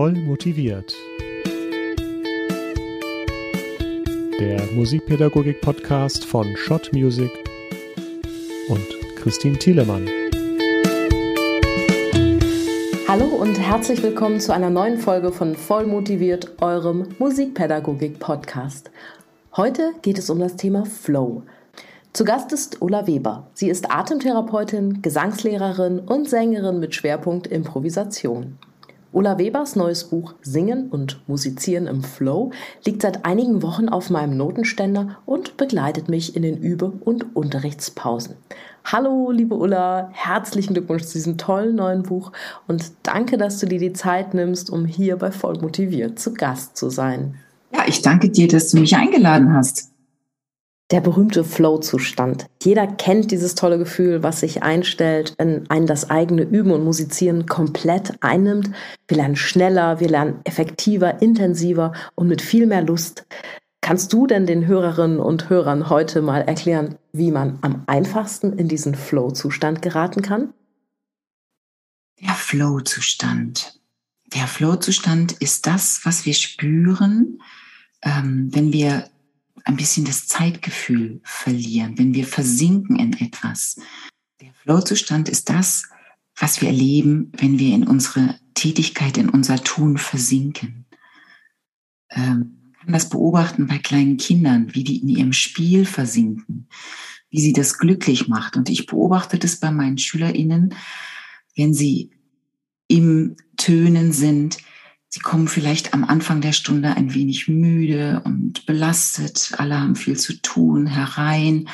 Voll motiviert. Der Musikpädagogik-Podcast von Schott Music und Christine Thielemann. Hallo und herzlich willkommen zu einer neuen Folge von Voll motiviert, eurem Musikpädagogik-Podcast. Heute geht es um das Thema Flow. Zu Gast ist Ulla Weber. Sie ist Atemtherapeutin, Gesangslehrerin und Sängerin mit Schwerpunkt Improvisation. Ulla Webers neues Buch Singen und Musizieren im Flow liegt seit einigen Wochen auf meinem Notenständer und begleitet mich in den Übe- und Unterrichtspausen. Hallo, liebe Ulla, herzlichen Glückwunsch zu diesem tollen neuen Buch und danke, dass du dir die Zeit nimmst, um hier bei Vollmotiviert zu Gast zu sein. Ja, ich danke dir, dass du mich eingeladen hast. Der berühmte Flow-Zustand. Jeder kennt dieses tolle Gefühl, was sich einstellt, wenn einen das eigene Üben und Musizieren komplett einnimmt. Wir lernen schneller, wir lernen effektiver, intensiver und mit viel mehr Lust. Kannst du denn den Hörerinnen und Hörern heute mal erklären, wie man am einfachsten in diesen Flow-Zustand geraten kann? Der Flow-Zustand. Der Flow-Zustand ist das, was wir spüren, ähm, wenn wir ein bisschen das Zeitgefühl verlieren, wenn wir versinken in etwas. Der Flow-Zustand ist das, was wir erleben, wenn wir in unsere Tätigkeit, in unser Tun versinken. Ähm, kann das beobachten bei kleinen Kindern, wie die in ihrem Spiel versinken, wie sie das glücklich macht. Und ich beobachte das bei meinen SchülerInnen, wenn sie im Tönen sind, Sie kommen vielleicht am Anfang der Stunde ein wenig müde und belastet. Alle haben viel zu tun herein.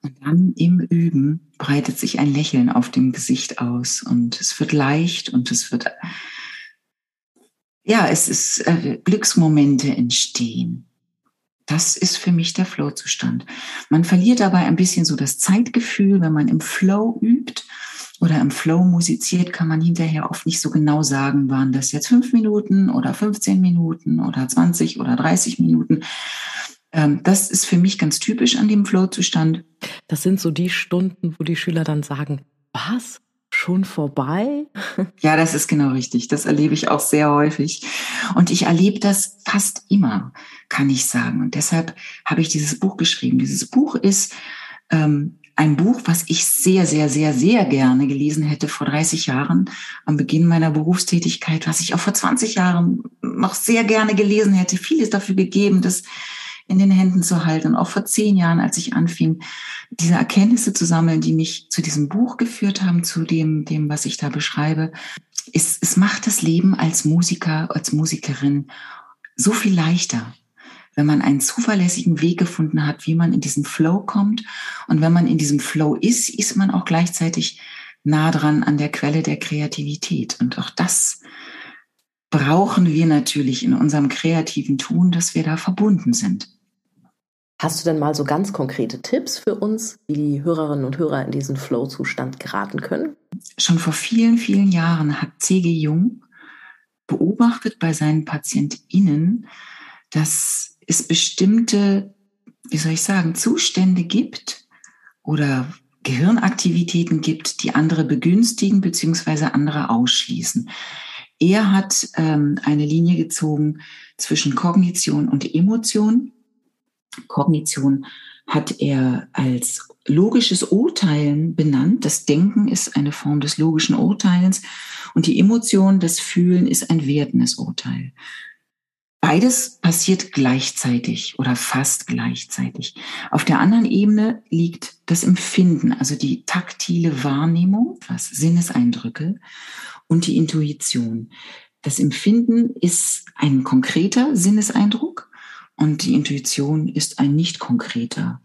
Und dann im Üben breitet sich ein Lächeln auf dem Gesicht aus und es wird leicht und es wird, ja, es ist, äh, Glücksmomente entstehen. Das ist für mich der Flow-Zustand. Man verliert dabei ein bisschen so das Zeitgefühl, wenn man im Flow übt oder im Flow musiziert, kann man hinterher oft nicht so genau sagen, waren das jetzt fünf Minuten oder 15 Minuten oder 20 oder 30 Minuten. Ähm, das ist für mich ganz typisch an dem Flow-Zustand. Das sind so die Stunden, wo die Schüler dann sagen, was? Schon vorbei? Ja, das ist genau richtig. Das erlebe ich auch sehr häufig. Und ich erlebe das fast immer, kann ich sagen. Und deshalb habe ich dieses Buch geschrieben. Dieses Buch ist ähm, ein Buch, was ich sehr, sehr, sehr, sehr gerne gelesen hätte vor 30 Jahren am Beginn meiner Berufstätigkeit, was ich auch vor 20 Jahren noch sehr gerne gelesen hätte. Vieles dafür gegeben, das in den Händen zu halten. Und auch vor zehn Jahren, als ich anfing, diese Erkenntnisse zu sammeln, die mich zu diesem Buch geführt haben, zu dem, dem, was ich da beschreibe, es, es macht das Leben als Musiker, als Musikerin so viel leichter wenn man einen zuverlässigen Weg gefunden hat, wie man in diesen Flow kommt. Und wenn man in diesem Flow ist, ist man auch gleichzeitig nah dran an der Quelle der Kreativität. Und auch das brauchen wir natürlich in unserem kreativen Tun, dass wir da verbunden sind. Hast du denn mal so ganz konkrete Tipps für uns, wie die Hörerinnen und Hörer in diesen Flow-Zustand geraten können? Schon vor vielen, vielen Jahren hat C.G. Jung beobachtet bei seinen PatientInnen, dass es bestimmte, wie soll ich sagen, Zustände gibt oder Gehirnaktivitäten gibt, die andere begünstigen beziehungsweise andere ausschließen. Er hat ähm, eine Linie gezogen zwischen Kognition und Emotion. Kognition hat er als logisches Urteilen benannt. Das Denken ist eine Form des logischen Urteilens und die Emotion, das Fühlen ist ein wertendes Urteil. Beides passiert gleichzeitig oder fast gleichzeitig. Auf der anderen Ebene liegt das Empfinden, also die taktile Wahrnehmung, was Sinneseindrücke und die Intuition. Das Empfinden ist ein konkreter Sinneseindruck und die Intuition ist ein nicht konkreter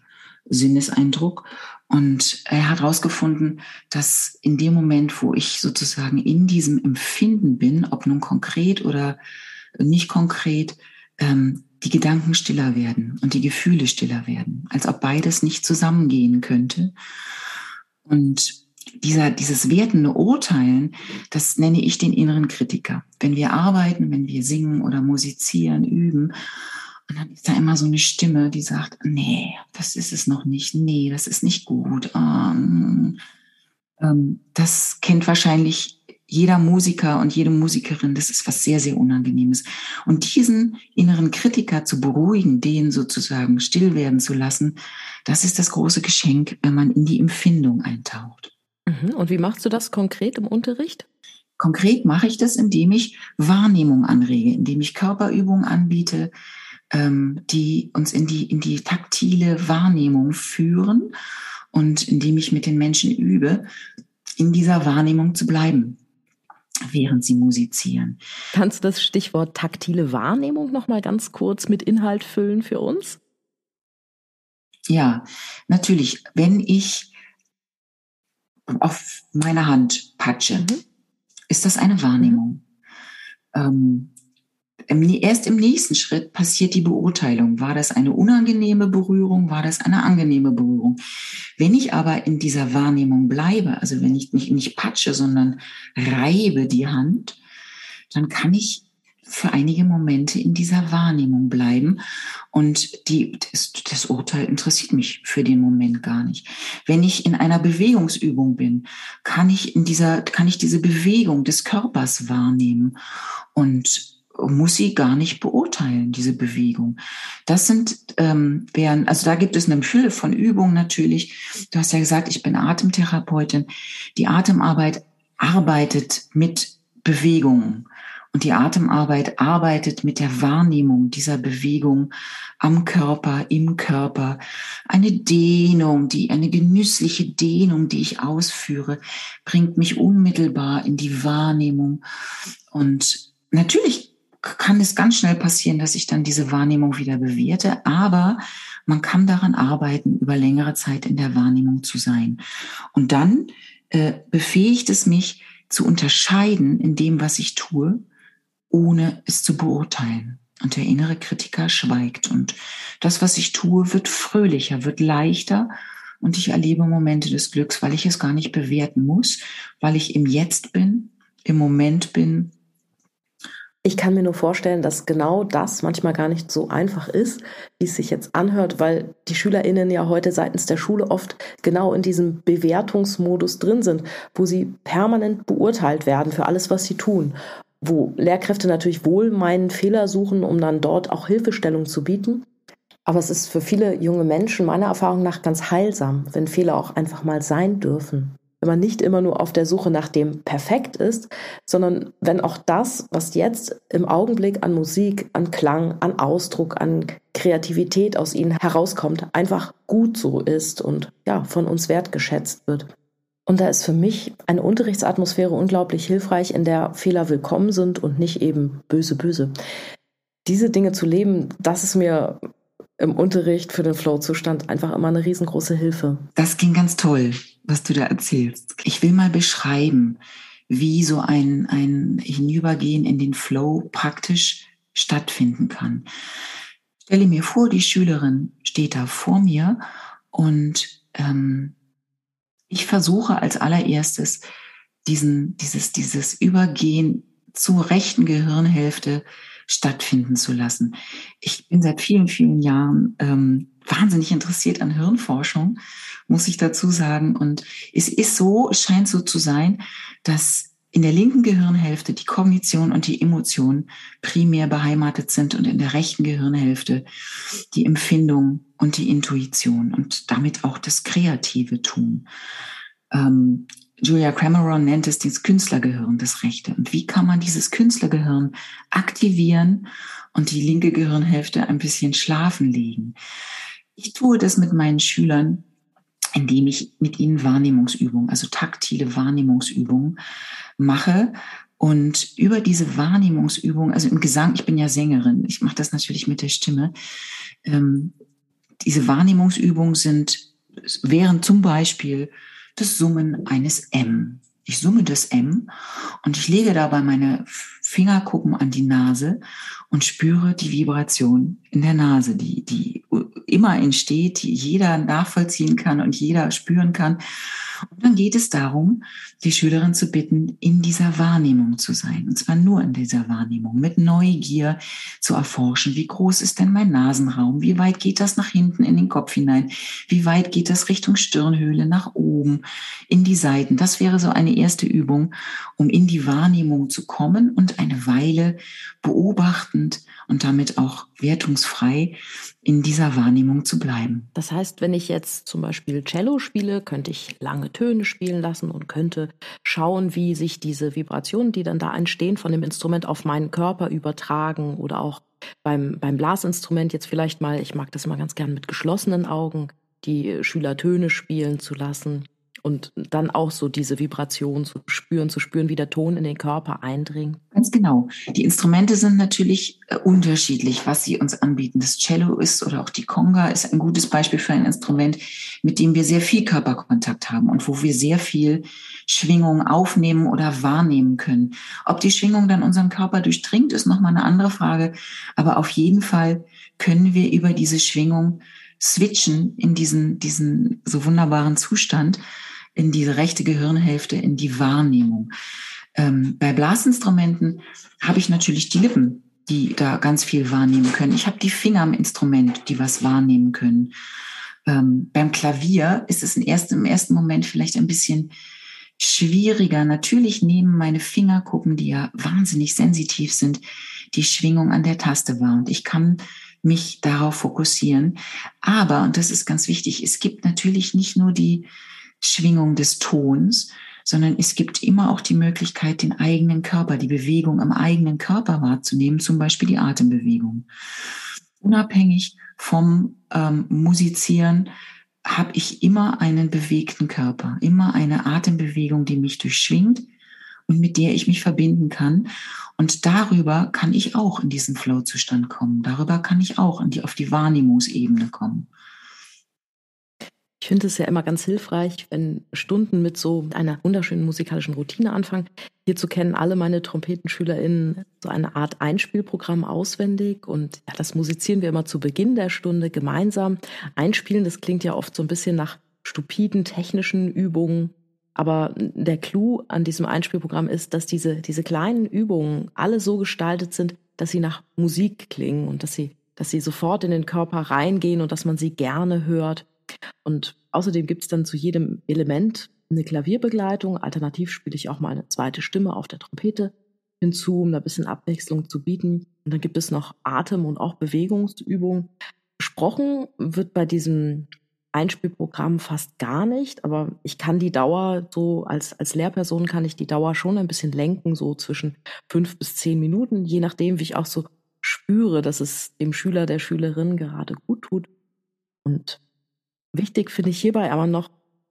Sinneseindruck. Und er hat herausgefunden, dass in dem Moment, wo ich sozusagen in diesem Empfinden bin, ob nun konkret oder nicht konkret, ähm, die Gedanken stiller werden und die Gefühle stiller werden, als ob beides nicht zusammengehen könnte. Und dieser, dieses wertende Urteilen, das nenne ich den inneren Kritiker. Wenn wir arbeiten, wenn wir singen oder musizieren, üben, und dann ist da immer so eine Stimme, die sagt, nee, das ist es noch nicht, nee, das ist nicht gut. Ähm, ähm, das kennt wahrscheinlich jeder Musiker und jede Musikerin, das ist was sehr, sehr Unangenehmes. Und diesen inneren Kritiker zu beruhigen, den sozusagen still werden zu lassen, das ist das große Geschenk, wenn man in die Empfindung eintaucht. Mhm. Und wie machst du das konkret im Unterricht? Konkret mache ich das, indem ich Wahrnehmung anrege, indem ich Körperübungen anbiete, ähm, die uns in die, in die taktile Wahrnehmung führen und indem ich mit den Menschen übe, in dieser Wahrnehmung zu bleiben während sie musizieren. Kannst du das Stichwort taktile Wahrnehmung noch mal ganz kurz mit Inhalt füllen für uns? Ja, natürlich. Wenn ich auf meine Hand patsche, mhm. ist das eine Wahrnehmung. Mhm. Ähm, erst im nächsten Schritt passiert die Beurteilung. War das eine unangenehme Berührung? War das eine angenehme Berührung? Wenn ich aber in dieser Wahrnehmung bleibe, also wenn ich mich nicht patsche, sondern reibe die Hand, dann kann ich für einige Momente in dieser Wahrnehmung bleiben. Und die, das, das, Urteil interessiert mich für den Moment gar nicht. Wenn ich in einer Bewegungsübung bin, kann ich in dieser, kann ich diese Bewegung des Körpers wahrnehmen und muss sie gar nicht beurteilen, diese Bewegung. Das sind, ähm, wären, also da gibt es eine Fülle von Übungen natürlich. Du hast ja gesagt, ich bin Atemtherapeutin. Die Atemarbeit arbeitet mit Bewegungen. Und die Atemarbeit arbeitet mit der Wahrnehmung dieser Bewegung am Körper, im Körper. Eine Dehnung, die, eine genüssliche Dehnung, die ich ausführe, bringt mich unmittelbar in die Wahrnehmung. Und natürlich kann es ganz schnell passieren, dass ich dann diese Wahrnehmung wieder bewerte, aber man kann daran arbeiten, über längere Zeit in der Wahrnehmung zu sein. Und dann äh, befähigt es mich zu unterscheiden in dem, was ich tue, ohne es zu beurteilen. Und der innere Kritiker schweigt. Und das, was ich tue, wird fröhlicher, wird leichter. Und ich erlebe Momente des Glücks, weil ich es gar nicht bewerten muss, weil ich im Jetzt bin, im Moment bin ich kann mir nur vorstellen, dass genau das manchmal gar nicht so einfach ist, wie es sich jetzt anhört, weil die SchülerInnen ja heute seitens der Schule oft genau in diesem Bewertungsmodus drin sind, wo sie permanent beurteilt werden für alles, was sie tun. Wo Lehrkräfte natürlich wohl meinen Fehler suchen, um dann dort auch Hilfestellung zu bieten. Aber es ist für viele junge Menschen meiner Erfahrung nach ganz heilsam, wenn Fehler auch einfach mal sein dürfen wenn man nicht immer nur auf der Suche nach dem Perfekt ist, sondern wenn auch das, was jetzt im Augenblick an Musik, an Klang, an Ausdruck, an Kreativität aus ihnen herauskommt, einfach gut so ist und ja, von uns wertgeschätzt wird. Und da ist für mich eine Unterrichtsatmosphäre unglaublich hilfreich, in der Fehler willkommen sind und nicht eben böse, böse. Diese Dinge zu leben, das ist mir im Unterricht für den Flow-Zustand einfach immer eine riesengroße Hilfe. Das ging ganz toll, was du da erzählst. Ich will mal beschreiben, wie so ein, ein Hinübergehen in den Flow praktisch stattfinden kann. Stelle mir vor, die Schülerin steht da vor mir und ähm, ich versuche als allererstes diesen, dieses, dieses Übergehen zur rechten Gehirnhälfte stattfinden zu lassen. Ich bin seit vielen, vielen Jahren ähm, wahnsinnig interessiert an Hirnforschung, muss ich dazu sagen. Und es ist so, es scheint so zu sein, dass in der linken Gehirnhälfte die Kognition und die Emotion primär beheimatet sind und in der rechten Gehirnhälfte die Empfindung und die Intuition und damit auch das kreative Tun. Ähm, Julia Cameron nennt es das Künstlergehirn, das Rechte. Und wie kann man dieses Künstlergehirn aktivieren und die linke Gehirnhälfte ein bisschen schlafen legen? Ich tue das mit meinen Schülern, indem ich mit ihnen Wahrnehmungsübungen, also taktile Wahrnehmungsübungen mache und über diese Wahrnehmungsübung, also im Gesang, ich bin ja Sängerin, ich mache das natürlich mit der Stimme. Ähm, diese Wahrnehmungsübungen sind, wären zum Beispiel das Summen eines M. Ich summe das M und ich lege dabei meine Fingerkuppen an die Nase und spüre die Vibration in der Nase, die, die immer entsteht, die jeder nachvollziehen kann und jeder spüren kann. Und dann geht es darum, die Schülerin zu bitten, in dieser Wahrnehmung zu sein. Und zwar nur in dieser Wahrnehmung, mit Neugier zu erforschen. Wie groß ist denn mein Nasenraum? Wie weit geht das nach hinten in den Kopf hinein? Wie weit geht das Richtung Stirnhöhle, nach oben, in die Seiten? Das wäre so eine erste Übung, um in die Wahrnehmung zu kommen und eine Weile beobachtend und damit auch wertungsfrei in dieser Wahrnehmung zu bleiben. Das heißt, wenn ich jetzt zum Beispiel Cello spiele, könnte ich lange Töne spielen lassen und könnte schauen, wie sich diese Vibrationen, die dann da entstehen, von dem Instrument auf meinen Körper übertragen oder auch beim, beim Blasinstrument jetzt vielleicht mal, ich mag das mal ganz gern mit geschlossenen Augen, die Schüler Töne spielen zu lassen und dann auch so diese Vibration zu spüren, zu spüren, wie der Ton in den Körper eindringt. Ganz genau. Die Instrumente sind natürlich äh, unterschiedlich, was sie uns anbieten. Das Cello ist oder auch die Conga ist ein gutes Beispiel für ein Instrument, mit dem wir sehr viel Körperkontakt haben und wo wir sehr viel Schwingung aufnehmen oder wahrnehmen können. Ob die Schwingung dann unseren Körper durchdringt, ist nochmal eine andere Frage. Aber auf jeden Fall können wir über diese Schwingung switchen in diesen, diesen so wunderbaren Zustand in diese rechte Gehirnhälfte, in die Wahrnehmung. Ähm, bei Blasinstrumenten habe ich natürlich die Lippen, die da ganz viel wahrnehmen können. Ich habe die Finger am Instrument, die was wahrnehmen können. Ähm, beim Klavier ist es ersten, im ersten Moment vielleicht ein bisschen schwieriger. Natürlich nehmen meine Fingerkuppen, die ja wahnsinnig sensitiv sind, die Schwingung an der Taste wahr. Und ich kann mich darauf fokussieren. Aber, und das ist ganz wichtig, es gibt natürlich nicht nur die Schwingung des Tons, sondern es gibt immer auch die Möglichkeit, den eigenen Körper, die Bewegung am eigenen Körper wahrzunehmen, zum Beispiel die Atembewegung. Unabhängig vom ähm, Musizieren habe ich immer einen bewegten Körper, immer eine Atembewegung, die mich durchschwingt und mit der ich mich verbinden kann. Und darüber kann ich auch in diesen Flow-Zustand kommen. Darüber kann ich auch die, auf die Wahrnehmungsebene kommen. Ich finde es ja immer ganz hilfreich, wenn Stunden mit so einer wunderschönen musikalischen Routine anfangen. Hierzu kennen alle meine TrompetenschülerInnen so eine Art Einspielprogramm auswendig und ja, das musizieren wir immer zu Beginn der Stunde gemeinsam. Einspielen, das klingt ja oft so ein bisschen nach stupiden technischen Übungen. Aber der Clou an diesem Einspielprogramm ist, dass diese, diese kleinen Übungen alle so gestaltet sind, dass sie nach Musik klingen und dass sie, dass sie sofort in den Körper reingehen und dass man sie gerne hört. Und außerdem gibt es dann zu jedem Element eine Klavierbegleitung. Alternativ spiele ich auch mal eine zweite Stimme auf der Trompete hinzu, um da ein bisschen Abwechslung zu bieten. Und dann gibt es noch Atem- und auch Bewegungsübungen. Gesprochen wird bei diesem Einspielprogramm fast gar nicht, aber ich kann die Dauer so als, als Lehrperson kann ich die Dauer schon ein bisschen lenken, so zwischen fünf bis zehn Minuten, je nachdem, wie ich auch so spüre, dass es dem Schüler, der Schülerin gerade gut tut. Und Wichtig finde ich hierbei aber noch,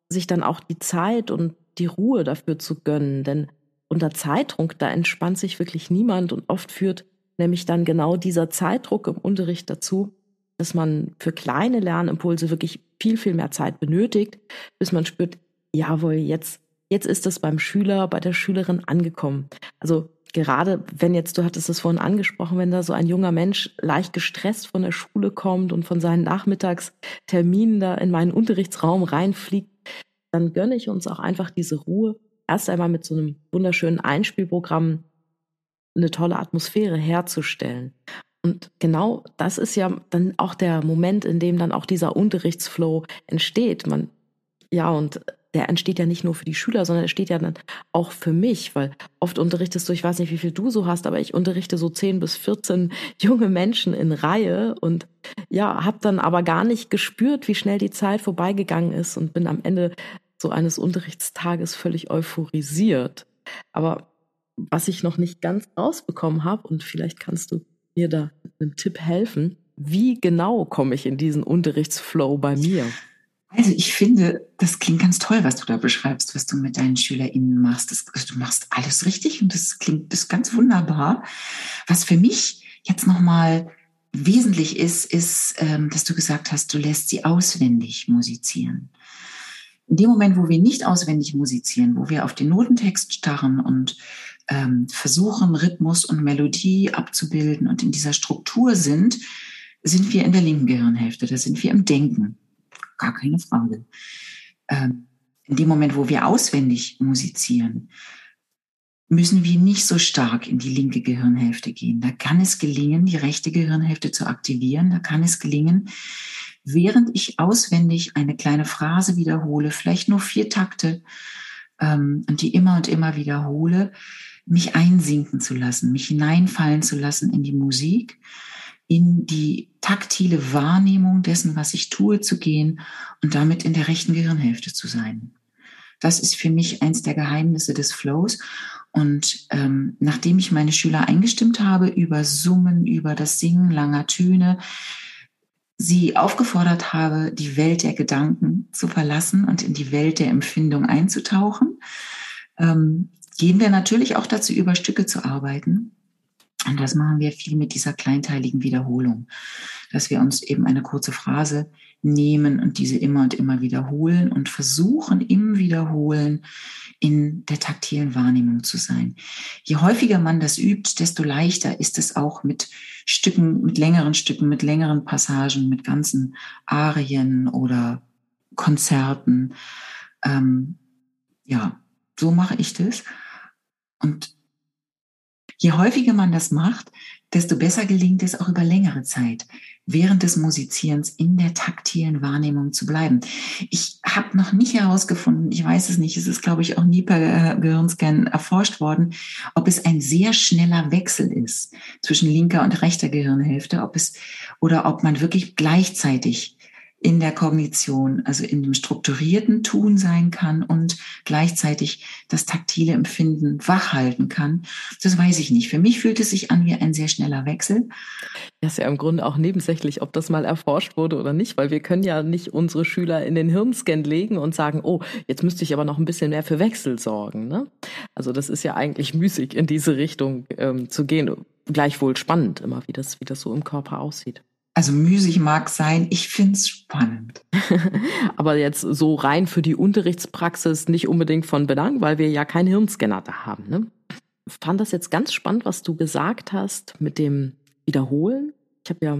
sich dann auch die Zeit und die Ruhe dafür zu gönnen, denn unter Zeitdruck, da entspannt sich wirklich niemand und oft führt nämlich dann genau dieser Zeitdruck im Unterricht dazu, dass man für kleine Lernimpulse wirklich viel, viel mehr Zeit benötigt, bis man spürt, jawohl, jetzt, jetzt ist das beim Schüler, bei der Schülerin angekommen. Also gerade wenn jetzt, du hattest es vorhin angesprochen, wenn da so ein junger Mensch leicht gestresst von der Schule kommt und von seinen Nachmittagsterminen da in meinen Unterrichtsraum reinfliegt, dann gönne ich uns auch einfach diese Ruhe. Erst einmal mit so einem wunderschönen Einspielprogramm eine tolle Atmosphäre herzustellen. Und genau das ist ja dann auch der Moment, in dem dann auch dieser Unterrichtsflow entsteht. Man, ja, und der entsteht ja nicht nur für die Schüler, sondern er steht ja dann auch für mich, weil oft unterrichtest du, ich weiß nicht, wie viel du so hast, aber ich unterrichte so 10 bis 14 junge Menschen in Reihe und ja, habe dann aber gar nicht gespürt, wie schnell die Zeit vorbeigegangen ist und bin am Ende so eines Unterrichtstages völlig euphorisiert. Aber was ich noch nicht ganz rausbekommen habe, und vielleicht kannst du mir da mit einem Tipp helfen, wie genau komme ich in diesen Unterrichtsflow bei mir? Also ich finde, das klingt ganz toll, was du da beschreibst, was du mit deinen SchülerInnen machst. Das, also du machst alles richtig und das klingt das ganz wunderbar. Was für mich jetzt nochmal wesentlich ist, ist, ähm, dass du gesagt hast, du lässt sie auswendig musizieren. In dem Moment, wo wir nicht auswendig musizieren, wo wir auf den Notentext starren und ähm, versuchen, Rhythmus und Melodie abzubilden und in dieser Struktur sind, sind wir in der linken Gehirnhälfte, da sind wir im Denken gar keine Frage. Ähm, in dem Moment, wo wir auswendig musizieren, müssen wir nicht so stark in die linke Gehirnhälfte gehen. Da kann es gelingen, die rechte Gehirnhälfte zu aktivieren. Da kann es gelingen, während ich auswendig eine kleine Phrase wiederhole, vielleicht nur vier Takte, ähm, und die immer und immer wiederhole, mich einsinken zu lassen, mich hineinfallen zu lassen in die Musik, in die taktile Wahrnehmung dessen, was ich tue, zu gehen und damit in der rechten Gehirnhälfte zu sein. Das ist für mich eins der Geheimnisse des Flows. Und ähm, nachdem ich meine Schüler eingestimmt habe über Summen, über das Singen langer Töne, sie aufgefordert habe, die Welt der Gedanken zu verlassen und in die Welt der Empfindung einzutauchen, ähm, gehen wir natürlich auch dazu über, Stücke zu arbeiten. Und das machen wir viel mit dieser kleinteiligen Wiederholung, dass wir uns eben eine kurze Phrase nehmen und diese immer und immer wiederholen und versuchen im Wiederholen in der taktilen Wahrnehmung zu sein. Je häufiger man das übt, desto leichter ist es auch mit Stücken, mit längeren Stücken, mit längeren Passagen, mit ganzen Arien oder Konzerten. Ähm, ja, so mache ich das. Und je häufiger man das macht, desto besser gelingt es auch über längere Zeit während des Musizierens in der taktilen Wahrnehmung zu bleiben. Ich habe noch nicht herausgefunden, ich weiß es nicht, es ist, glaube ich, auch nie per äh, Gehirnscan erforscht worden, ob es ein sehr schneller Wechsel ist zwischen linker und rechter Gehirnhälfte, ob es oder ob man wirklich gleichzeitig in der Kognition, also in dem strukturierten Tun sein kann und gleichzeitig das taktile Empfinden wachhalten kann. Das weiß ich nicht. Für mich fühlt es sich an wie ein sehr schneller Wechsel. Das ist ja im Grunde auch nebensächlich, ob das mal erforscht wurde oder nicht, weil wir können ja nicht unsere Schüler in den Hirnscan legen und sagen, oh, jetzt müsste ich aber noch ein bisschen mehr für Wechsel sorgen. Ne? Also das ist ja eigentlich müßig, in diese Richtung ähm, zu gehen. Gleichwohl spannend immer, wie das, wie das so im Körper aussieht. Also müßig mag sein, ich finde es spannend. Aber jetzt so rein für die Unterrichtspraxis nicht unbedingt von Belang, weil wir ja keinen Hirnscanner da haben. Ne? Ich fand das jetzt ganz spannend, was du gesagt hast mit dem Wiederholen. Ich habe ja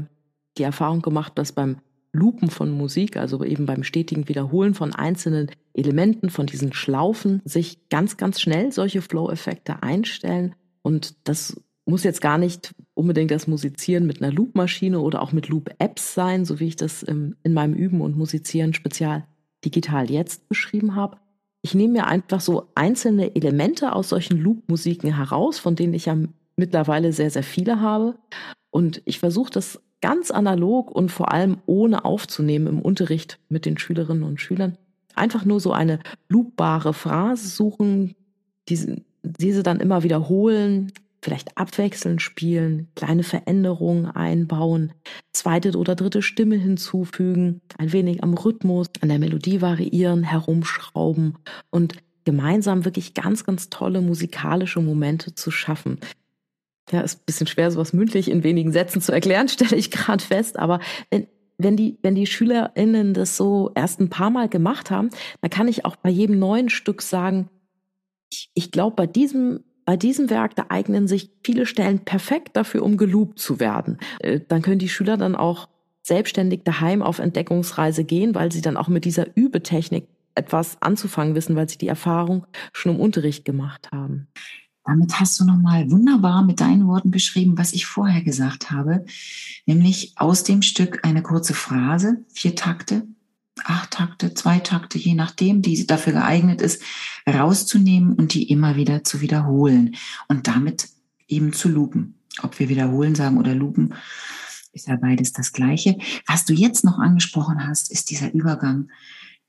die Erfahrung gemacht, dass beim Lupen von Musik, also eben beim stetigen Wiederholen von einzelnen Elementen, von diesen Schlaufen, sich ganz, ganz schnell solche Flow-Effekte einstellen. Und das muss jetzt gar nicht unbedingt das Musizieren mit einer Loop-Maschine oder auch mit Loop-Apps sein, so wie ich das in meinem Üben und Musizieren spezial digital jetzt beschrieben habe. Ich nehme mir einfach so einzelne Elemente aus solchen Loop-Musiken heraus, von denen ich ja mittlerweile sehr, sehr viele habe. Und ich versuche das ganz analog und vor allem ohne aufzunehmen im Unterricht mit den Schülerinnen und Schülern. Einfach nur so eine loopbare Phrase suchen, diese, diese dann immer wiederholen, vielleicht abwechselnd spielen, kleine Veränderungen einbauen, zweite oder dritte Stimme hinzufügen, ein wenig am Rhythmus, an der Melodie variieren, herumschrauben und gemeinsam wirklich ganz, ganz tolle musikalische Momente zu schaffen. Ja, ist ein bisschen schwer, sowas mündlich in wenigen Sätzen zu erklären, stelle ich gerade fest, aber wenn, wenn die, wenn die SchülerInnen das so erst ein paar Mal gemacht haben, dann kann ich auch bei jedem neuen Stück sagen, ich, ich glaube, bei diesem bei diesem Werk, da eignen sich viele Stellen perfekt dafür, um geloopt zu werden. Äh, dann können die Schüler dann auch selbstständig daheim auf Entdeckungsreise gehen, weil sie dann auch mit dieser Übetechnik etwas anzufangen wissen, weil sie die Erfahrung schon im Unterricht gemacht haben. Damit hast du nochmal wunderbar mit deinen Worten beschrieben, was ich vorher gesagt habe, nämlich aus dem Stück eine kurze Phrase, vier Takte, acht Takte, zwei Takte, je nachdem, die dafür geeignet ist, rauszunehmen und die immer wieder zu wiederholen und damit eben zu lupen. Ob wir wiederholen sagen oder lupen, ist ja beides das Gleiche. Was du jetzt noch angesprochen hast, ist dieser Übergang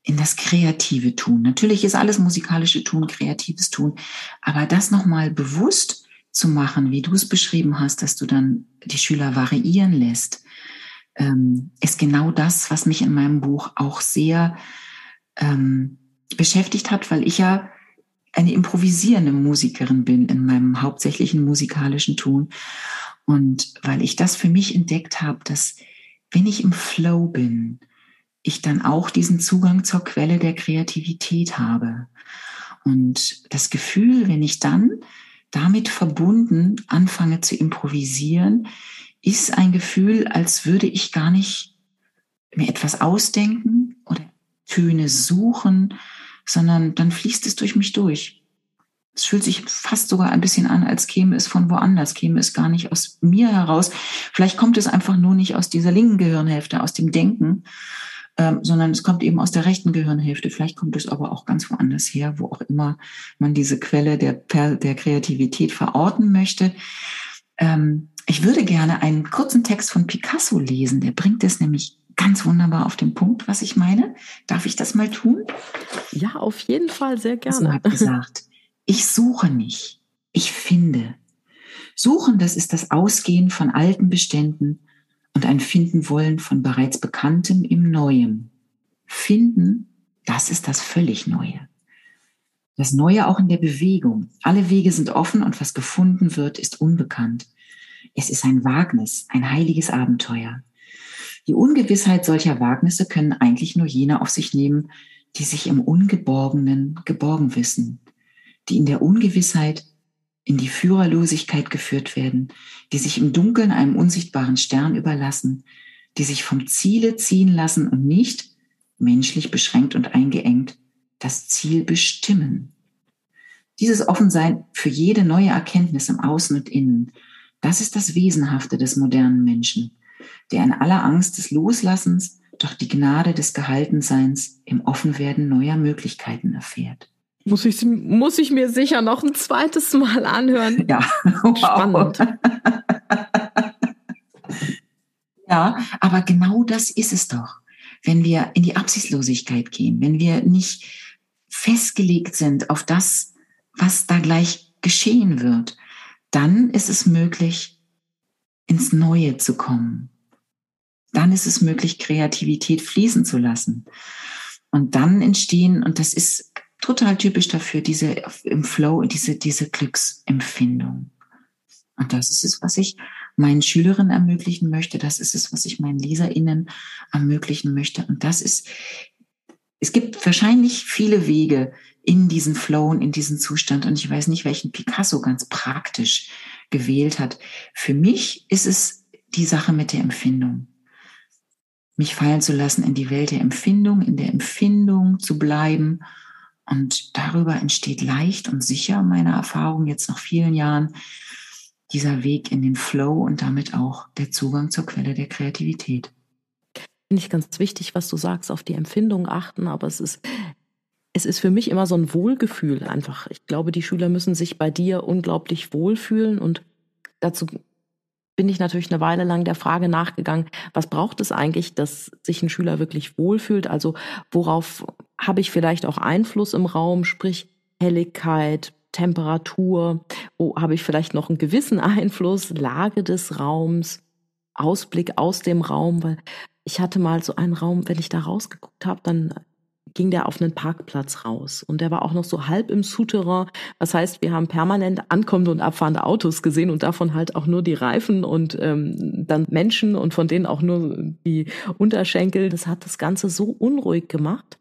in das kreative Tun. Natürlich ist alles musikalische Tun, kreatives Tun, aber das nochmal bewusst zu machen, wie du es beschrieben hast, dass du dann die Schüler variieren lässt, ähm, ist genau das, was mich in meinem Buch auch sehr ähm, beschäftigt hat, weil ich ja eine improvisierende Musikerin bin in meinem hauptsächlichen musikalischen Tun. Und weil ich das für mich entdeckt habe, dass wenn ich im Flow bin, ich dann auch diesen Zugang zur Quelle der Kreativität habe. Und das Gefühl, wenn ich dann damit verbunden anfange zu improvisieren, ist ein Gefühl, als würde ich gar nicht mir etwas ausdenken oder Töne suchen, sondern dann fließt es durch mich durch. Es fühlt sich fast sogar ein bisschen an, als käme es von woanders, käme es gar nicht aus mir heraus. Vielleicht kommt es einfach nur nicht aus dieser linken Gehirnhälfte, aus dem Denken, ähm, sondern es kommt eben aus der rechten Gehirnhälfte. Vielleicht kommt es aber auch ganz woanders her, wo auch immer man diese Quelle der, der Kreativität verorten möchte. Ähm, ich würde gerne einen kurzen Text von Picasso lesen. Der bringt es nämlich ganz wunderbar auf den Punkt, was ich meine. Darf ich das mal tun? Ja, auf jeden Fall, sehr gerne. Er hat gesagt, ich suche nicht, ich finde. Suchen, das ist das Ausgehen von alten Beständen und ein Finden wollen von bereits Bekanntem im Neuen. Finden, das ist das völlig Neue. Das Neue auch in der Bewegung. Alle Wege sind offen und was gefunden wird, ist unbekannt. Es ist ein Wagnis, ein heiliges Abenteuer. Die Ungewissheit solcher Wagnisse können eigentlich nur jene auf sich nehmen, die sich im Ungeborgenen geborgen wissen, die in der Ungewissheit in die Führerlosigkeit geführt werden, die sich im Dunkeln einem unsichtbaren Stern überlassen, die sich vom Ziele ziehen lassen und nicht, menschlich beschränkt und eingeengt, das Ziel bestimmen. Dieses Offensein für jede neue Erkenntnis im Außen und Innen, das ist das Wesenhafte des modernen Menschen, der in aller Angst des Loslassens doch die Gnade des Gehaltenseins im Offenwerden neuer Möglichkeiten erfährt. Muss ich, muss ich mir sicher noch ein zweites Mal anhören. Ja, wow. spannend. ja, aber genau das ist es doch. Wenn wir in die Absichtslosigkeit gehen, wenn wir nicht festgelegt sind auf das, was da gleich geschehen wird, dann ist es möglich, ins Neue zu kommen. Dann ist es möglich, Kreativität fließen zu lassen. Und dann entstehen, und das ist total typisch dafür, diese im Flow, diese, diese Glücksempfindung. Und das ist es, was ich meinen Schülerinnen ermöglichen möchte. Das ist es, was ich meinen LeserInnen ermöglichen möchte. Und das ist, es gibt wahrscheinlich viele Wege in diesen Flow und in diesen Zustand. Und ich weiß nicht, welchen Picasso ganz praktisch gewählt hat. Für mich ist es die Sache mit der Empfindung. Mich fallen zu lassen in die Welt der Empfindung, in der Empfindung zu bleiben und darüber entsteht leicht und sicher, meiner Erfahrung jetzt nach vielen Jahren, dieser Weg in den Flow und damit auch der Zugang zur Quelle der Kreativität. Finde ich ganz wichtig, was du sagst, auf die Empfindung achten, aber es ist, es ist für mich immer so ein Wohlgefühl einfach. Ich glaube, die Schüler müssen sich bei dir unglaublich wohlfühlen und dazu bin ich natürlich eine Weile lang der Frage nachgegangen, was braucht es eigentlich, dass sich ein Schüler wirklich wohlfühlt? Also worauf habe ich vielleicht auch Einfluss im Raum, sprich Helligkeit, Temperatur, wo habe ich vielleicht noch einen gewissen Einfluss, Lage des Raums, Ausblick aus dem Raum, weil ich hatte mal so einen Raum, wenn ich da rausgeguckt habe, dann ging der auf einen Parkplatz raus. Und der war auch noch so halb im Souterrain. Das heißt, wir haben permanent ankommende und abfahrende Autos gesehen und davon halt auch nur die Reifen und ähm, dann Menschen und von denen auch nur die Unterschenkel. Das hat das Ganze so unruhig gemacht.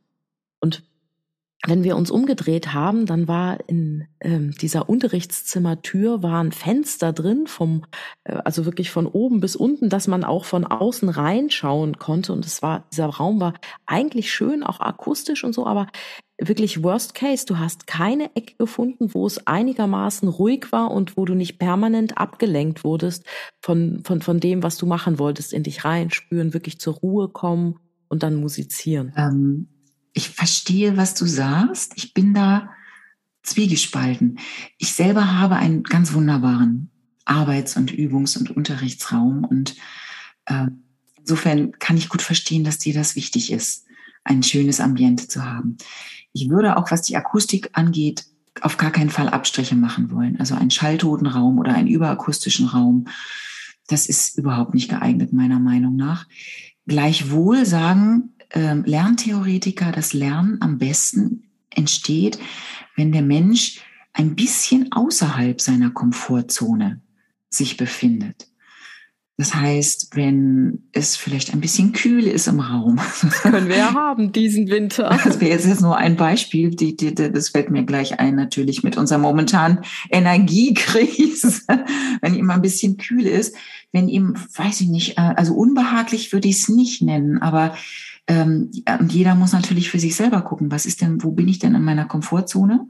Wenn wir uns umgedreht haben, dann war in ähm, dieser Unterrichtszimmertür war ein Fenster drin, vom, äh, also wirklich von oben bis unten, dass man auch von außen reinschauen konnte. Und es war, dieser Raum war eigentlich schön, auch akustisch und so, aber wirklich Worst Case. Du hast keine Ecke gefunden, wo es einigermaßen ruhig war und wo du nicht permanent abgelenkt wurdest von, von, von dem, was du machen wolltest, in dich reinspüren, wirklich zur Ruhe kommen und dann musizieren. Ähm ich verstehe, was du sagst. Ich bin da zwiegespalten. Ich selber habe einen ganz wunderbaren Arbeits- und Übungs- und Unterrichtsraum und äh, insofern kann ich gut verstehen, dass dir das wichtig ist, ein schönes Ambiente zu haben. Ich würde auch, was die Akustik angeht, auf gar keinen Fall Abstriche machen wollen. Also einen schalltoten Raum oder einen überakustischen Raum, das ist überhaupt nicht geeignet, meiner Meinung nach. Gleichwohl sagen ähm, Lerntheoretiker, das Lernen am besten entsteht, wenn der Mensch ein bisschen außerhalb seiner Komfortzone sich befindet. Das heißt, wenn es vielleicht ein bisschen kühl ist im Raum. Das können wir ja haben diesen Winter. Das wäre jetzt nur ein Beispiel. Die, die, das fällt mir gleich ein, natürlich mit unserer momentanen Energiekrise. Wenn ihm ein bisschen kühl ist, wenn ihm, weiß ich nicht, äh, also unbehaglich würde ich es nicht nennen, aber ähm, und jeder muss natürlich für sich selber gucken, was ist denn, wo bin ich denn in meiner Komfortzone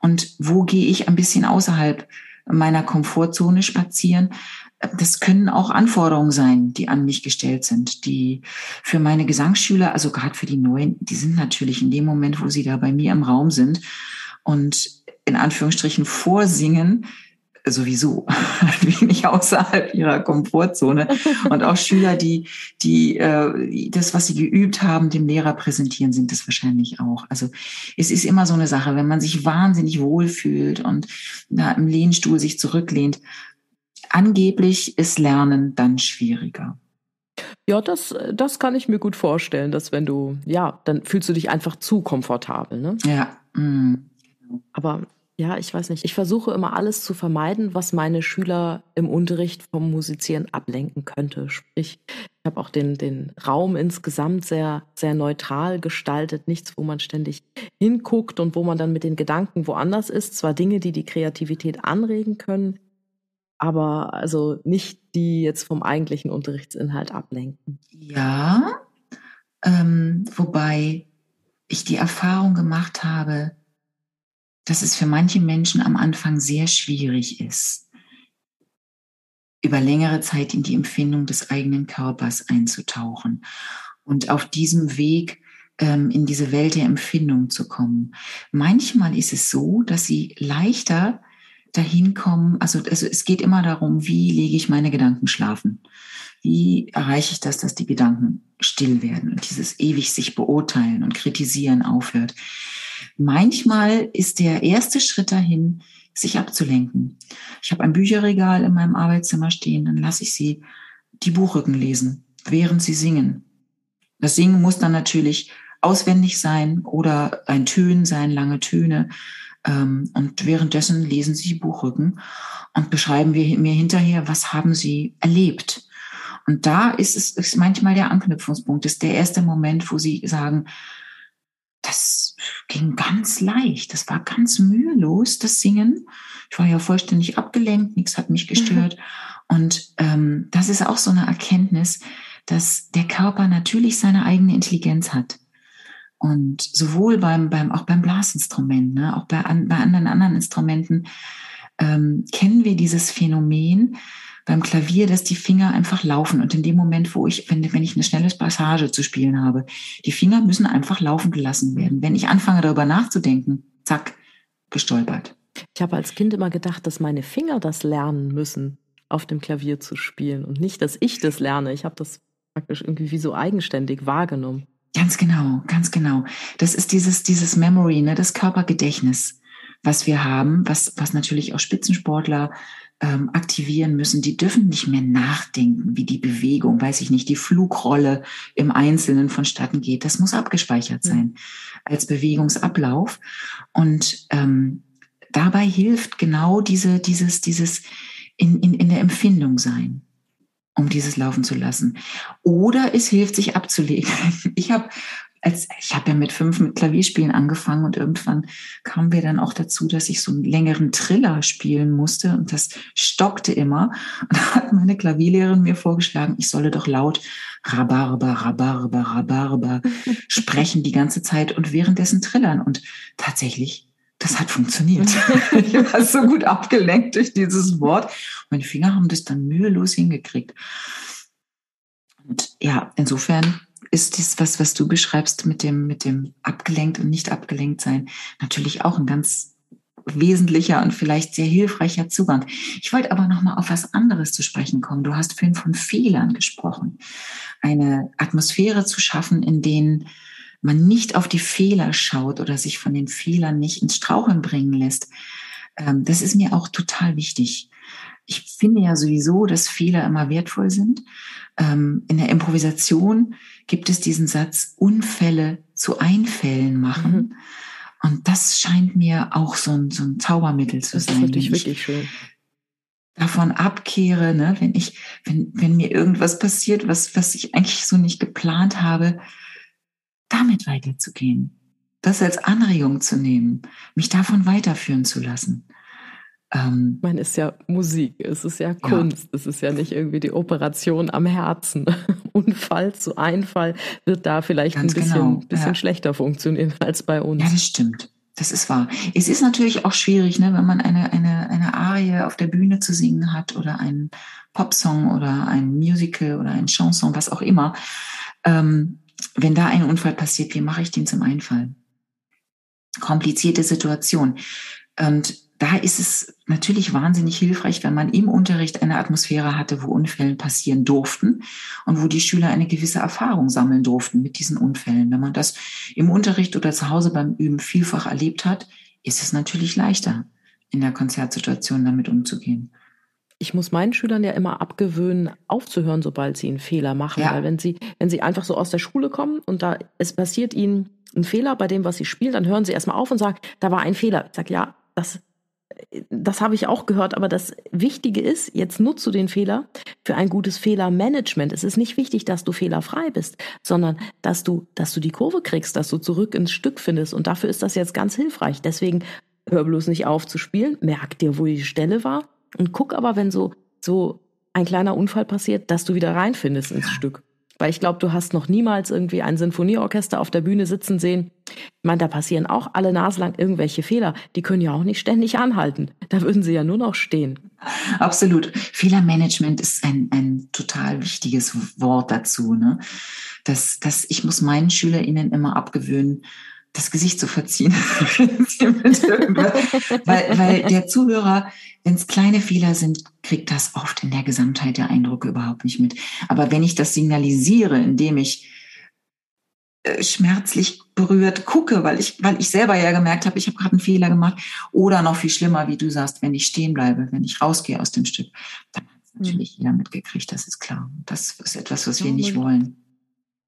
und wo gehe ich ein bisschen außerhalb meiner Komfortzone spazieren. Das können auch Anforderungen sein, die an mich gestellt sind, die für meine Gesangsschüler, also gerade für die Neuen, die sind natürlich in dem Moment, wo sie da bei mir im Raum sind und in Anführungsstrichen vorsingen, sowieso ein wenig außerhalb ihrer Komfortzone. Und auch Schüler, die, die äh, das, was sie geübt haben, dem Lehrer präsentieren, sind das wahrscheinlich auch. Also es ist immer so eine Sache, wenn man sich wahnsinnig wohlfühlt und da im Lehnstuhl sich zurücklehnt, angeblich ist Lernen dann schwieriger. Ja, das, das kann ich mir gut vorstellen, dass wenn du, ja, dann fühlst du dich einfach zu komfortabel. Ne? Ja. Mm. Aber ja, ich weiß nicht. Ich versuche immer alles zu vermeiden, was meine Schüler im Unterricht vom Musizieren ablenken könnte. Sprich, ich habe auch den, den Raum insgesamt sehr, sehr neutral gestaltet. Nichts, wo man ständig hinguckt und wo man dann mit den Gedanken woanders ist. Zwar Dinge, die die Kreativität anregen können, aber also nicht die jetzt vom eigentlichen Unterrichtsinhalt ablenken. Ja, ähm, wobei ich die Erfahrung gemacht habe, dass es für manche Menschen am Anfang sehr schwierig ist, über längere Zeit in die Empfindung des eigenen Körpers einzutauchen und auf diesem Weg ähm, in diese Welt der Empfindung zu kommen. Manchmal ist es so, dass sie leichter dahin kommen, also, also es geht immer darum, wie lege ich meine Gedanken schlafen? Wie erreiche ich das, dass die Gedanken still werden und dieses ewig sich beurteilen und kritisieren aufhört? Manchmal ist der erste Schritt dahin, sich abzulenken. Ich habe ein Bücherregal in meinem Arbeitszimmer stehen, dann lasse ich sie die Buchrücken lesen, während sie singen. Das Singen muss dann natürlich auswendig sein oder ein Tön sein, lange Töne. Ähm, und währenddessen lesen sie Buchrücken und beschreiben wir mir hinterher, was haben sie erlebt. Und da ist es ist manchmal der Anknüpfungspunkt, ist der erste Moment, wo sie sagen, das ging ganz leicht. Das war ganz mühelos, das Singen. Ich war ja vollständig abgelenkt, nichts hat mich gestört. Und ähm, das ist auch so eine Erkenntnis, dass der Körper natürlich seine eigene Intelligenz hat. Und sowohl beim, beim auch beim Blasinstrument, ne, auch bei, an, bei anderen anderen Instrumenten ähm, kennen wir dieses Phänomen, beim Klavier, dass die Finger einfach laufen. Und in dem Moment, wo ich, wenn, wenn ich eine schnelle Passage zu spielen habe, die Finger müssen einfach laufen gelassen werden. Wenn ich anfange, darüber nachzudenken, zack, gestolpert. Ich habe als Kind immer gedacht, dass meine Finger das lernen müssen, auf dem Klavier zu spielen und nicht, dass ich das lerne. Ich habe das praktisch irgendwie wie so eigenständig wahrgenommen. Ganz genau, ganz genau. Das ist dieses, dieses Memory, ne, das Körpergedächtnis, was wir haben, was, was natürlich auch Spitzensportler ähm, aktivieren müssen, die dürfen nicht mehr nachdenken, wie die Bewegung, weiß ich nicht, die Flugrolle im Einzelnen vonstatten geht. Das muss abgespeichert sein als Bewegungsablauf. Und ähm, dabei hilft genau diese, dieses, dieses in, in, in der Empfindung sein um dieses laufen zu lassen. Oder es hilft, sich abzulegen. Ich habe als ich habe ja mit fünf mit Klavierspielen angefangen und irgendwann kamen wir dann auch dazu, dass ich so einen längeren Triller spielen musste und das stockte immer. Und da hat meine Klavierlehrerin mir vorgeschlagen, ich solle doch laut Rhabarber, Rhabarber, Rhabarber sprechen die ganze Zeit und währenddessen trillern. Und tatsächlich, das hat funktioniert. ich war so gut abgelenkt durch dieses Wort. Meine Finger haben das dann mühelos hingekriegt. Und ja, insofern ist das, was, was du beschreibst mit dem, mit dem abgelenkt und nicht abgelenkt sein, natürlich auch ein ganz wesentlicher und vielleicht sehr hilfreicher Zugang. Ich wollte aber noch mal auf was anderes zu sprechen kommen. Du hast vorhin von Fehlern gesprochen. Eine Atmosphäre zu schaffen, in denen man nicht auf die Fehler schaut oder sich von den Fehlern nicht ins Straucheln bringen lässt. Ähm, das ist mir auch total wichtig. Ich finde ja sowieso, dass Fehler immer wertvoll sind. Ähm, in der Improvisation gibt es diesen Satz, Unfälle zu Einfällen machen. Mhm. Und das scheint mir auch so ein, so ein Zaubermittel zu das sein. Das ist wirklich schön. Davon abkehre, ne, wenn ich, wenn, wenn mir irgendwas passiert, was, was ich eigentlich so nicht geplant habe, damit weiterzugehen. Das als Anregung zu nehmen, mich davon weiterführen zu lassen. Ähm, Man ist ja Musik, es ist ja Kunst, ja. es ist ja nicht irgendwie die Operation am Herzen. Unfall zu Einfall wird da vielleicht Ganz ein bisschen, genau. bisschen ja. schlechter funktionieren als bei uns. Ja, das stimmt. Das ist wahr. Es ist natürlich auch schwierig, ne, wenn man eine, eine, eine Arie auf der Bühne zu singen hat oder einen Popsong oder ein Musical oder ein Chanson, was auch immer. Ähm, wenn da ein Unfall passiert, wie mache ich den zum Einfall? Komplizierte Situation. Und da ist es natürlich wahnsinnig hilfreich, wenn man im Unterricht eine Atmosphäre hatte, wo Unfälle passieren durften und wo die Schüler eine gewisse Erfahrung sammeln durften mit diesen Unfällen. Wenn man das im Unterricht oder zu Hause beim Üben vielfach erlebt hat, ist es natürlich leichter, in der Konzertsituation damit umzugehen. Ich muss meinen Schülern ja immer abgewöhnen, aufzuhören, sobald sie einen Fehler machen. Ja. Weil wenn sie, wenn sie einfach so aus der Schule kommen und da es passiert ihnen ein Fehler bei dem, was sie spielen, dann hören sie erstmal auf und sagen, da war ein Fehler. Ich sage, ja, das das habe ich auch gehört, aber das Wichtige ist, jetzt nutzt du den Fehler für ein gutes Fehlermanagement. Es ist nicht wichtig, dass du fehlerfrei bist, sondern dass du, dass du die Kurve kriegst, dass du zurück ins Stück findest. Und dafür ist das jetzt ganz hilfreich. Deswegen hör bloß nicht auf zu spielen, merk dir, wo die Stelle war und guck aber, wenn so, so ein kleiner Unfall passiert, dass du wieder reinfindest ins Stück. Weil ich glaube, du hast noch niemals irgendwie ein Sinfonieorchester auf der Bühne sitzen sehen. Ich meine, da passieren auch alle Nase lang irgendwelche Fehler. Die können ja auch nicht ständig anhalten. Da würden sie ja nur noch stehen. Absolut. Fehlermanagement ist ein, ein total wichtiges Wort dazu. Ne? Das, das, ich muss meinen SchülerInnen immer abgewöhnen, das Gesicht zu verziehen. weil, weil der Zuhörer, wenn es kleine Fehler sind, kriegt das oft in der Gesamtheit der Eindrücke überhaupt nicht mit. Aber wenn ich das signalisiere, indem ich äh, schmerzlich berührt gucke, weil ich, weil ich selber ja gemerkt habe, ich habe gerade einen Fehler gemacht, oder noch viel schlimmer, wie du sagst, wenn ich stehen bleibe, wenn ich rausgehe aus dem Stück, dann hat natürlich jeder mitgekriegt, das ist klar. Das ist etwas, was wir nicht wollen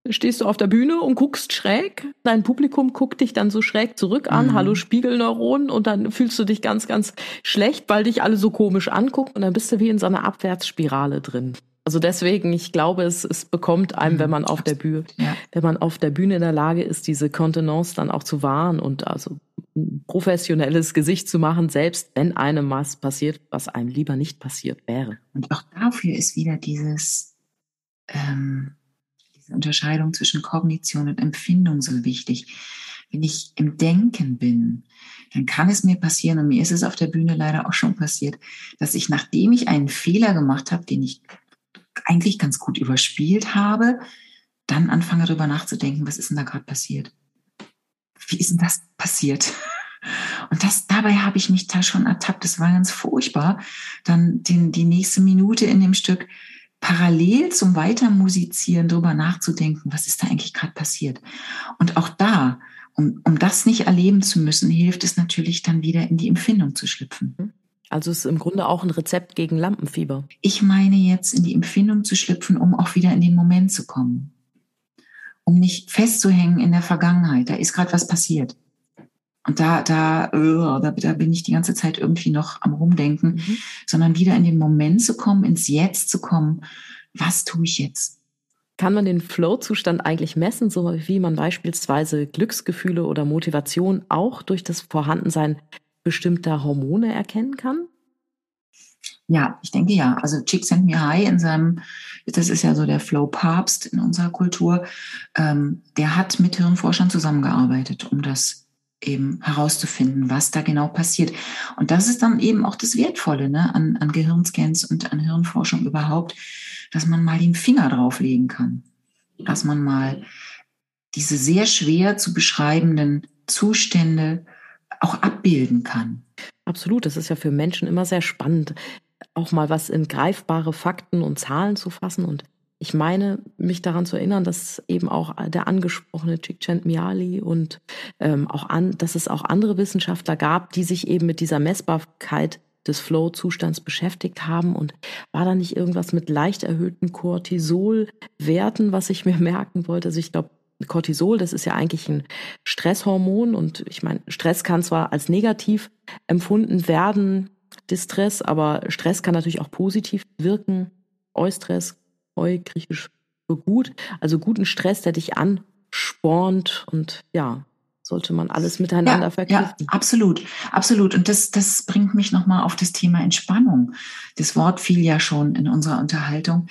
stehst du auf der Bühne und guckst schräg. Dein Publikum guckt dich dann so schräg zurück an. Mhm. Hallo Spiegelneuronen. Und dann fühlst du dich ganz, ganz schlecht, weil dich alle so komisch angucken. Und dann bist du wie in so einer Abwärtsspirale drin. Also deswegen, ich glaube, es, es bekommt einem, wenn man auf der Bühne, ja. wenn man auf der Bühne in der Lage ist, diese Kontenance dann auch zu wahren und also ein professionelles Gesicht zu machen, selbst wenn einem was passiert, was einem lieber nicht passiert wäre. Und auch dafür ist wieder dieses ähm diese Unterscheidung zwischen Kognition und Empfindung so wichtig. Wenn ich im Denken bin, dann kann es mir passieren, und mir ist es auf der Bühne leider auch schon passiert, dass ich, nachdem ich einen Fehler gemacht habe, den ich eigentlich ganz gut überspielt habe, dann anfange darüber nachzudenken, was ist denn da gerade passiert? Wie ist denn das passiert? Und das, dabei habe ich mich da schon ertappt. Das war ganz furchtbar. Dann den, die nächste Minute in dem Stück parallel zum Weitermusizieren darüber nachzudenken, was ist da eigentlich gerade passiert. Und auch da, um, um das nicht erleben zu müssen, hilft es natürlich dann wieder in die Empfindung zu schlüpfen. Mhm. Also es ist im Grunde auch ein Rezept gegen Lampenfieber. Ich meine jetzt in die Empfindung zu schlüpfen, um auch wieder in den Moment zu kommen. Um nicht festzuhängen in der Vergangenheit. Da ist gerade was passiert. Und da, da, uh, da, da bin ich die ganze Zeit irgendwie noch am Rumdenken, mhm. sondern wieder in den Moment zu kommen, ins Jetzt zu kommen. Was tue ich jetzt? Kann man den Flow-Zustand eigentlich messen, so wie man beispielsweise Glücksgefühle oder Motivation auch durch das Vorhandensein bestimmter Hormone erkennen kann? Ja, ich denke ja. Also Csikszentmihalyi in seinem, das ist ja so der Flow-Papst in unserer Kultur, ähm, der hat mit Hirnforschern zusammengearbeitet, um das eben herauszufinden, was da genau passiert. Und das ist dann eben auch das Wertvolle ne, an, an Gehirnscans und an Hirnforschung überhaupt, dass man mal den Finger drauflegen kann, dass man mal diese sehr schwer zu beschreibenden Zustände auch abbilden kann. Absolut, das ist ja für Menschen immer sehr spannend, auch mal was in greifbare Fakten und Zahlen zu fassen und ich meine, mich daran zu erinnern, dass eben auch der angesprochene Csikszentmihalyi und ähm, auch an, dass es auch andere Wissenschaftler gab, die sich eben mit dieser Messbarkeit des Flow-Zustands beschäftigt haben und war da nicht irgendwas mit leicht erhöhten Cortisol-Werten, was ich mir merken wollte? Also ich glaube, Cortisol, das ist ja eigentlich ein Stresshormon und ich meine, Stress kann zwar als negativ empfunden werden, Distress, aber Stress kann natürlich auch positiv wirken. Eustress Eu, griechisch für gut, also guten Stress, der dich anspornt und ja, sollte man alles miteinander ja, verknüpfen. Ja, absolut, absolut. Und das, das bringt mich nochmal auf das Thema Entspannung. Das Wort fiel ja schon in unserer Unterhaltung.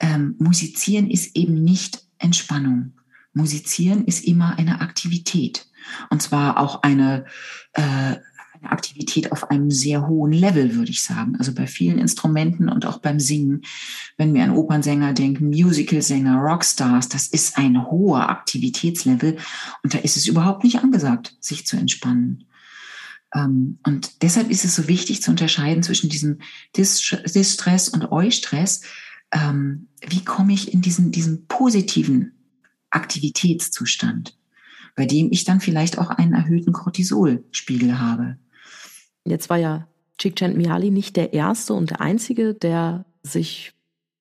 Ähm, musizieren ist eben nicht Entspannung. Musizieren ist immer eine Aktivität. Und zwar auch eine, äh, eine Aktivität auf einem sehr hohen Level, würde ich sagen. Also bei vielen Instrumenten und auch beim Singen, wenn wir an Opernsänger denken, Musicalsänger, Rockstars, das ist ein hoher Aktivitätslevel und da ist es überhaupt nicht angesagt, sich zu entspannen. Ähm, und deshalb ist es so wichtig zu unterscheiden zwischen diesem Distress und Eustress. Ähm, wie komme ich in diesen, diesen positiven Aktivitätszustand, bei dem ich dann vielleicht auch einen erhöhten Cortisolspiegel habe? Jetzt war ja Chikchent Miali nicht der erste und der einzige, der sich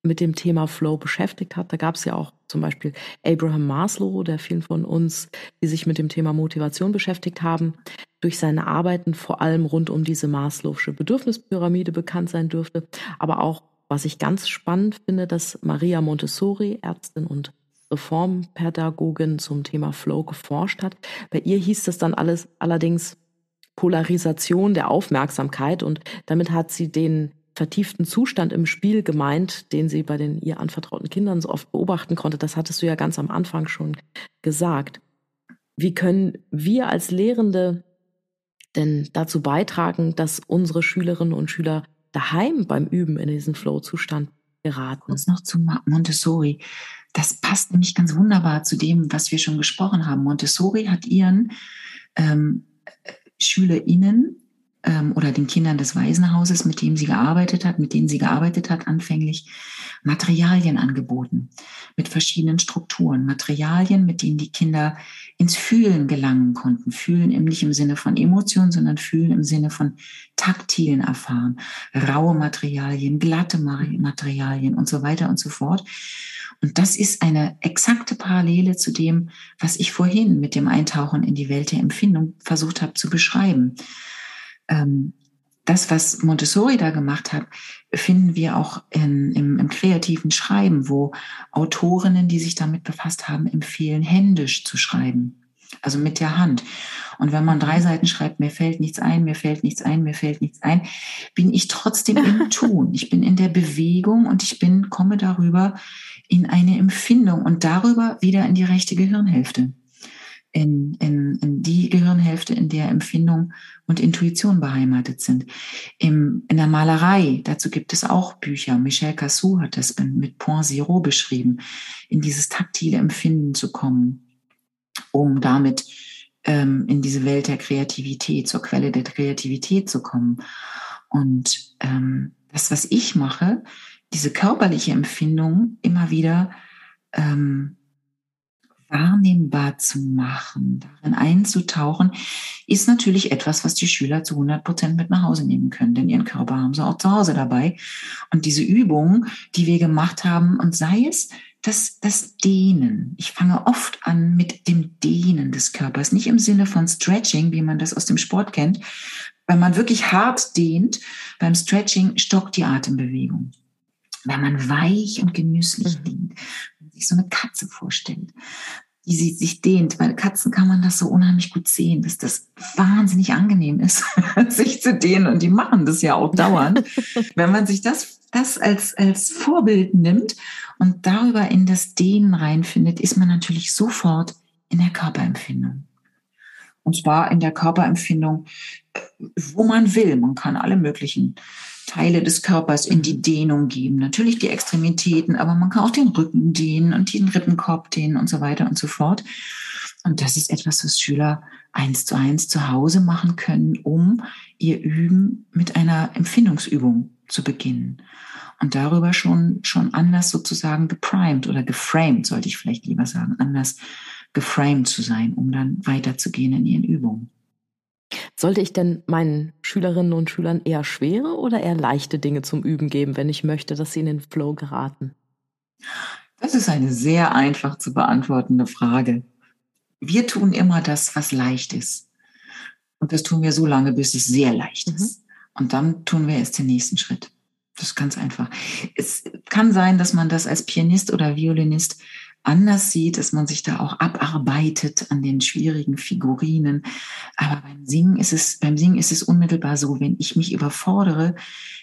mit dem Thema Flow beschäftigt hat. Da gab es ja auch zum Beispiel Abraham Maslow, der vielen von uns, die sich mit dem Thema Motivation beschäftigt haben, durch seine Arbeiten vor allem rund um diese Maslow'sche Bedürfnispyramide bekannt sein dürfte. Aber auch, was ich ganz spannend finde, dass Maria Montessori, Ärztin und Reformpädagogin zum Thema Flow geforscht hat. Bei ihr hieß das dann alles allerdings Polarisation der Aufmerksamkeit und damit hat sie den vertieften Zustand im Spiel gemeint, den sie bei den ihr anvertrauten Kindern so oft beobachten konnte. Das hattest du ja ganz am Anfang schon gesagt. Wie können wir als Lehrende denn dazu beitragen, dass unsere Schülerinnen und Schüler daheim beim Üben in diesen Flow-Zustand geraten? Kurz noch zu Montessori. Das passt nämlich ganz wunderbar zu dem, was wir schon gesprochen haben. Montessori hat ihren ähm, SchülerInnen ähm, oder den Kindern des Waisenhauses, mit dem sie gearbeitet hat, mit denen sie gearbeitet hat, anfänglich Materialien angeboten mit verschiedenen Strukturen, Materialien, mit denen die Kinder ins Fühlen gelangen konnten. Fühlen im nicht im Sinne von Emotionen, sondern fühlen im Sinne von taktilen Erfahren, raue Materialien, glatte Materialien und so weiter und so fort. Und das ist eine exakte Parallele zu dem, was ich vorhin mit dem Eintauchen in die Welt der Empfindung versucht habe zu beschreiben. Ähm, das, was Montessori da gemacht hat, finden wir auch in, im, im, kreativen Schreiben, wo Autorinnen, die sich damit befasst haben, empfehlen, händisch zu schreiben. Also mit der Hand. Und wenn man drei Seiten schreibt, mir fällt nichts ein, mir fällt nichts ein, mir fällt nichts ein, bin ich trotzdem im Tun. Ich bin in der Bewegung und ich bin, komme darüber in eine Empfindung und darüber wieder in die rechte Gehirnhälfte. In, in, in die Gehirnhälfte, in der Empfindung und Intuition beheimatet sind. Im, in der Malerei, dazu gibt es auch Bücher. Michel Cassou hat das mit Point Zero beschrieben, in dieses taktile Empfinden zu kommen, um damit ähm, in diese Welt der Kreativität, zur Quelle der Kreativität zu kommen. Und ähm, das, was ich mache, diese körperliche Empfindung immer wieder ähm, wahrnehmbar zu machen, darin einzutauchen, ist natürlich etwas, was die Schüler zu 100 Prozent mit nach Hause nehmen können, denn ihren Körper haben sie auch zu Hause dabei. Und diese Übung, die wir gemacht haben, und sei es das, das Dehnen. Ich fange oft an mit dem Dehnen des Körpers, nicht im Sinne von Stretching, wie man das aus dem Sport kennt, weil man wirklich hart dehnt. Beim Stretching stockt die Atembewegung wenn man weich und genüsslich mhm. dehnt, wenn man sich so eine Katze vorstellt, wie sie sich dehnt. Bei Katzen kann man das so unheimlich gut sehen, dass das wahnsinnig angenehm ist, sich zu dehnen. Und die machen das ja auch dauernd. wenn man sich das, das als, als Vorbild nimmt und darüber in das Dehnen reinfindet, ist man natürlich sofort in der Körperempfindung. Und zwar in der Körperempfindung, äh, wo man will. Man kann alle möglichen Teile des Körpers in die Dehnung geben. Natürlich die Extremitäten, aber man kann auch den Rücken dehnen und den Rippenkorb dehnen und so weiter und so fort. Und das ist etwas, was Schüler eins zu eins zu Hause machen können, um ihr Üben mit einer Empfindungsübung zu beginnen. Und darüber schon, schon anders sozusagen geprimed oder geframed, sollte ich vielleicht lieber sagen, anders geframed zu sein, um dann weiterzugehen in ihren Übungen. Sollte ich denn meinen Schülerinnen und Schülern eher schwere oder eher leichte Dinge zum Üben geben, wenn ich möchte, dass sie in den Flow geraten? Das ist eine sehr einfach zu beantwortende Frage. Wir tun immer das, was leicht ist. Und das tun wir so lange, bis es sehr leicht mhm. ist. Und dann tun wir erst den nächsten Schritt. Das ist ganz einfach. Es kann sein, dass man das als Pianist oder Violinist anders sieht, dass man sich da auch abarbeitet an den schwierigen Figurinen. Aber beim Singen ist es, beim Singen ist es unmittelbar so, wenn ich mich überfordere,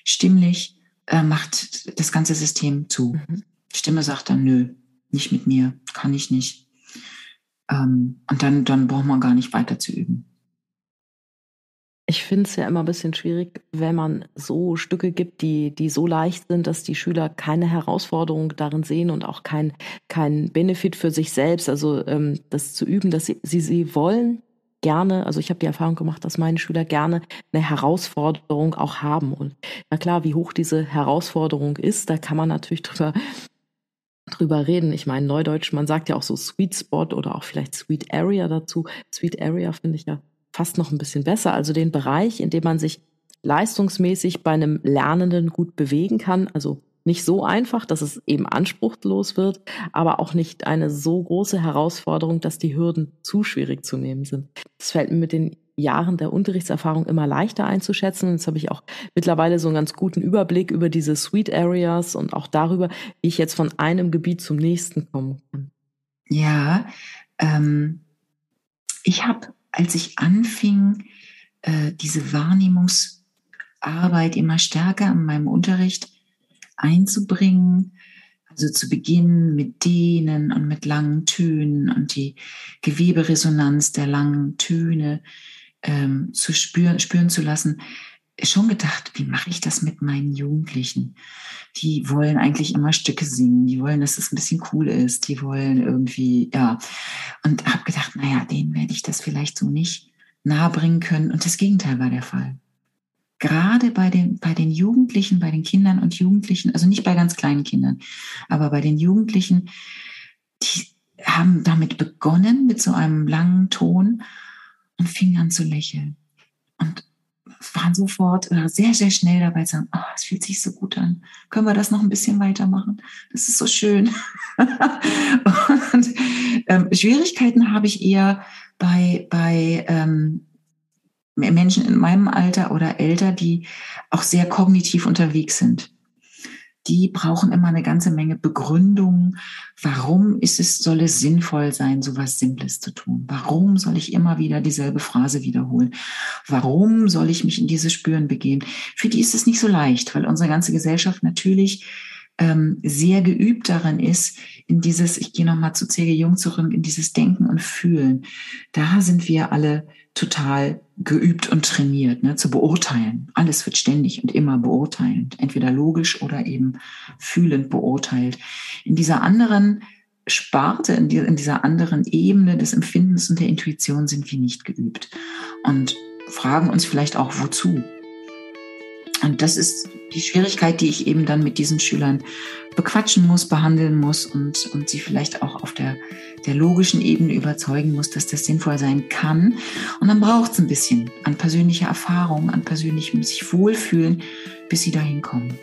stimmlich, äh, macht das ganze System zu. Mhm. Stimme sagt dann, nö, nicht mit mir, kann ich nicht. Ähm, und dann, dann braucht man gar nicht weiter zu üben. Ich finde es ja immer ein bisschen schwierig, wenn man so Stücke gibt, die, die so leicht sind, dass die Schüler keine Herausforderung darin sehen und auch kein, kein Benefit für sich selbst. Also ähm, das zu üben, dass sie, sie, sie wollen gerne, also ich habe die Erfahrung gemacht, dass meine Schüler gerne eine Herausforderung auch haben. Und na klar, wie hoch diese Herausforderung ist, da kann man natürlich drüber drüber reden. Ich meine, Neudeutsch, man sagt ja auch so Sweet Spot oder auch vielleicht Sweet Area dazu. Sweet Area finde ich ja fast noch ein bisschen besser. Also den Bereich, in dem man sich leistungsmäßig bei einem Lernenden gut bewegen kann. Also nicht so einfach, dass es eben anspruchslos wird, aber auch nicht eine so große Herausforderung, dass die Hürden zu schwierig zu nehmen sind. Das fällt mir mit den Jahren der Unterrichtserfahrung immer leichter einzuschätzen. Jetzt habe ich auch mittlerweile so einen ganz guten Überblick über diese Sweet Areas und auch darüber, wie ich jetzt von einem Gebiet zum nächsten kommen kann. Ja, ähm, ich habe als ich anfing, äh, diese Wahrnehmungsarbeit immer stärker in meinem Unterricht einzubringen, also zu beginnen mit Dehnen und mit langen Tönen und die Geweberesonanz der langen Töne ähm, zu spüren, spüren zu lassen, schon gedacht, wie mache ich das mit meinen Jugendlichen? Die wollen eigentlich immer Stücke singen, die wollen, dass es ein bisschen cool ist, die wollen irgendwie, ja. Und habe gedacht, naja, denen werde ich das vielleicht so nicht nahebringen können. Und das Gegenteil war der Fall. Gerade bei den, bei den Jugendlichen, bei den Kindern und Jugendlichen, also nicht bei ganz kleinen Kindern, aber bei den Jugendlichen, die haben damit begonnen mit so einem langen Ton und fingen an zu lächeln. Und waren sofort oder sehr, sehr schnell dabei zu sagen, oh, es fühlt sich so gut an. Können wir das noch ein bisschen weitermachen? Das ist so schön. und ähm, Schwierigkeiten habe ich eher bei, bei ähm, Menschen in meinem Alter oder älter, die auch sehr kognitiv unterwegs sind die brauchen immer eine ganze Menge Begründungen. Warum ist es, soll es sinnvoll sein, so was Simples zu tun? Warum soll ich immer wieder dieselbe Phrase wiederholen? Warum soll ich mich in dieses Spüren begeben? Für die ist es nicht so leicht, weil unsere ganze Gesellschaft natürlich ähm, sehr geübt darin ist, in dieses, ich gehe nochmal zu C.G. Jung zurück, in dieses Denken und Fühlen. Da sind wir alle total geübt und trainiert, ne, zu beurteilen. Alles wird ständig und immer beurteilend, entweder logisch oder eben fühlend beurteilt. In dieser anderen Sparte, in, die, in dieser anderen Ebene des Empfindens und der Intuition sind wir nicht geübt und fragen uns vielleicht auch, wozu? Und das ist die Schwierigkeit, die ich eben dann mit diesen Schülern bequatschen muss, behandeln muss und, und sie vielleicht auch auf der, der logischen Ebene überzeugen muss, dass das sinnvoll sein kann. Und dann braucht es ein bisschen an persönlicher Erfahrung, an persönlichem sich wohlfühlen, bis sie dahin kommen.